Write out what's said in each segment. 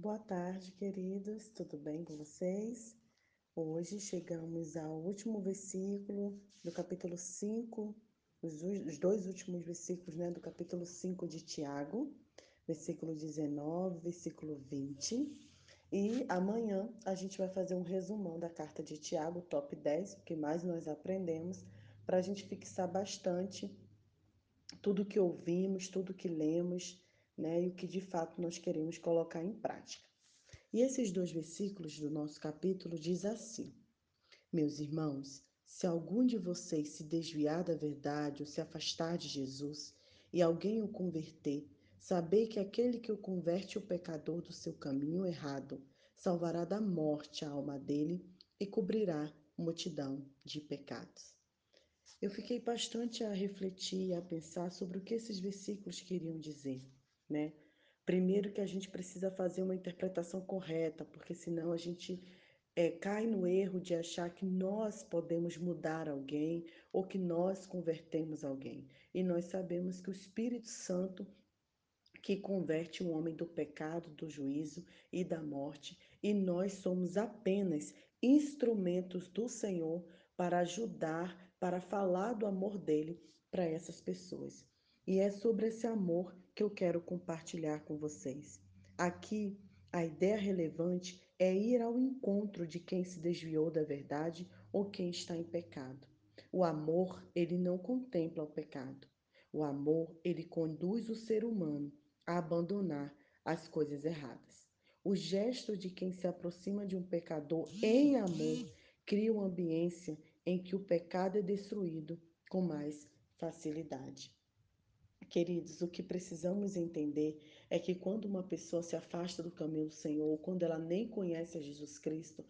Boa tarde, queridos. Tudo bem com vocês? Hoje chegamos ao último versículo do capítulo 5, os, dois últimos versículos né, do capítulo 5 de Tiago, versículo 19, versículo 20. E amanhã a gente vai fazer um resumão da carta de Tiago, top 10, o que mais nós aprendemos, para a gente fixar bastante tudo que ouvimos, tudo que lemos né, e o que de fato nós queremos colocar em prática. E esses dois versículos do nosso capítulo diz assim: Meus irmãos, se algum de vocês se desviar da verdade ou se afastar de Jesus, e alguém o converter, sabei que aquele que o converte o pecador do seu caminho errado, salvará da morte a alma dele e cobrirá multidão de pecados. Eu fiquei bastante a refletir e a pensar sobre o que esses versículos queriam dizer né? Primeiro que a gente precisa fazer uma interpretação correta, porque senão a gente é, cai no erro de achar que nós podemos mudar alguém ou que nós convertemos alguém. E nós sabemos que o Espírito Santo que converte o homem do pecado, do juízo e da morte, e nós somos apenas instrumentos do Senhor para ajudar, para falar do amor dele para essas pessoas. E é sobre esse amor que eu quero compartilhar com vocês. Aqui, a ideia relevante é ir ao encontro de quem se desviou da verdade ou quem está em pecado. O amor, ele não contempla o pecado. O amor, ele conduz o ser humano a abandonar as coisas erradas. O gesto de quem se aproxima de um pecador em amor cria uma ambiência em que o pecado é destruído com mais facilidade. Queridos, o que precisamos entender é que quando uma pessoa se afasta do caminho do Senhor, quando ela nem conhece a Jesus Cristo,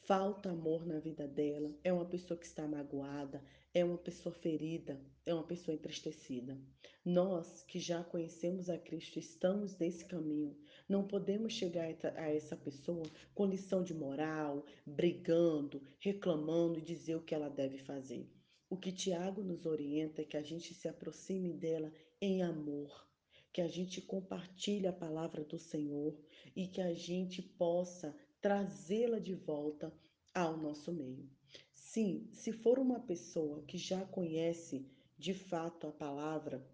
falta amor na vida dela, é uma pessoa que está magoada, é uma pessoa ferida, é uma pessoa entristecida. Nós que já conhecemos a Cristo, estamos nesse caminho, não podemos chegar a essa pessoa com lição de moral, brigando, reclamando e dizer o que ela deve fazer. O que Tiago nos orienta é que a gente se aproxime dela em amor, que a gente compartilhe a palavra do Senhor e que a gente possa trazê-la de volta ao nosso meio. Sim, se for uma pessoa que já conhece de fato a palavra,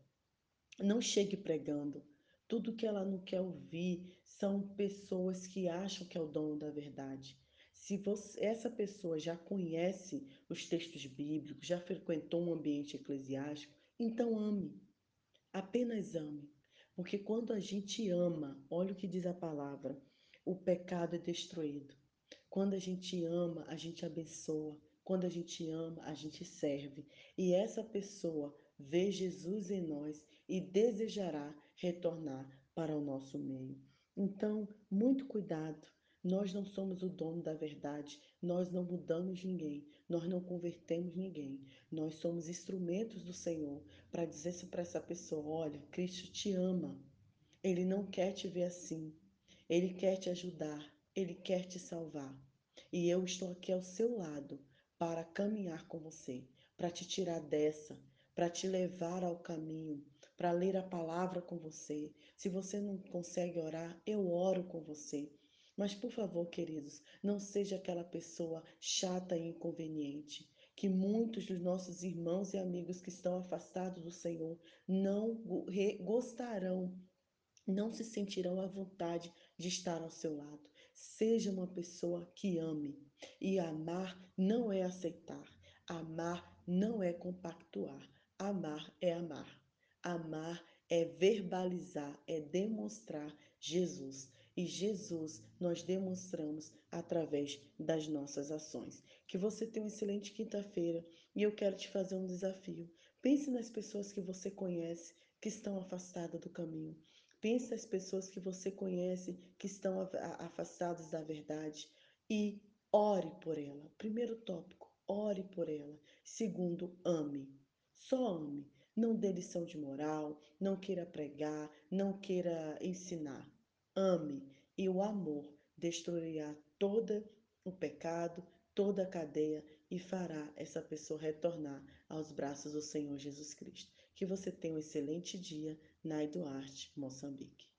não chegue pregando. Tudo que ela não quer ouvir são pessoas que acham que é o dono da verdade. Se você, essa pessoa já conhece os textos bíblicos, já frequentou um ambiente eclesiástico, então ame. Apenas ame. Porque quando a gente ama, olha o que diz a palavra, o pecado é destruído. Quando a gente ama, a gente abençoa. Quando a gente ama, a gente serve. E essa pessoa vê Jesus em nós e desejará retornar para o nosso meio. Então, muito cuidado. Nós não somos o dono da verdade, nós não mudamos ninguém, nós não convertemos ninguém. Nós somos instrumentos do Senhor para dizer para essa pessoa: olha, Cristo te ama. Ele não quer te ver assim. Ele quer te ajudar. Ele quer te salvar. E eu estou aqui ao seu lado para caminhar com você, para te tirar dessa, para te levar ao caminho, para ler a palavra com você. Se você não consegue orar, eu oro com você. Mas, por favor, queridos, não seja aquela pessoa chata e inconveniente que muitos dos nossos irmãos e amigos que estão afastados do Senhor não gostarão, não se sentirão à vontade de estar ao seu lado. Seja uma pessoa que ame. E amar não é aceitar. Amar não é compactuar. Amar é amar. Amar é verbalizar, é demonstrar Jesus. E Jesus nós demonstramos através das nossas ações. Que você tenha uma excelente quinta-feira e eu quero te fazer um desafio. Pense nas pessoas que você conhece que estão afastadas do caminho. Pense nas pessoas que você conhece que estão afastadas da verdade e ore por ela. Primeiro tópico, ore por ela. Segundo, ame. Só ame. Não dê lição de moral, não queira pregar, não queira ensinar. Ame e o amor destruirá todo o pecado, toda a cadeia e fará essa pessoa retornar aos braços do Senhor Jesus Cristo. Que você tenha um excelente dia, Nai Duarte, Moçambique.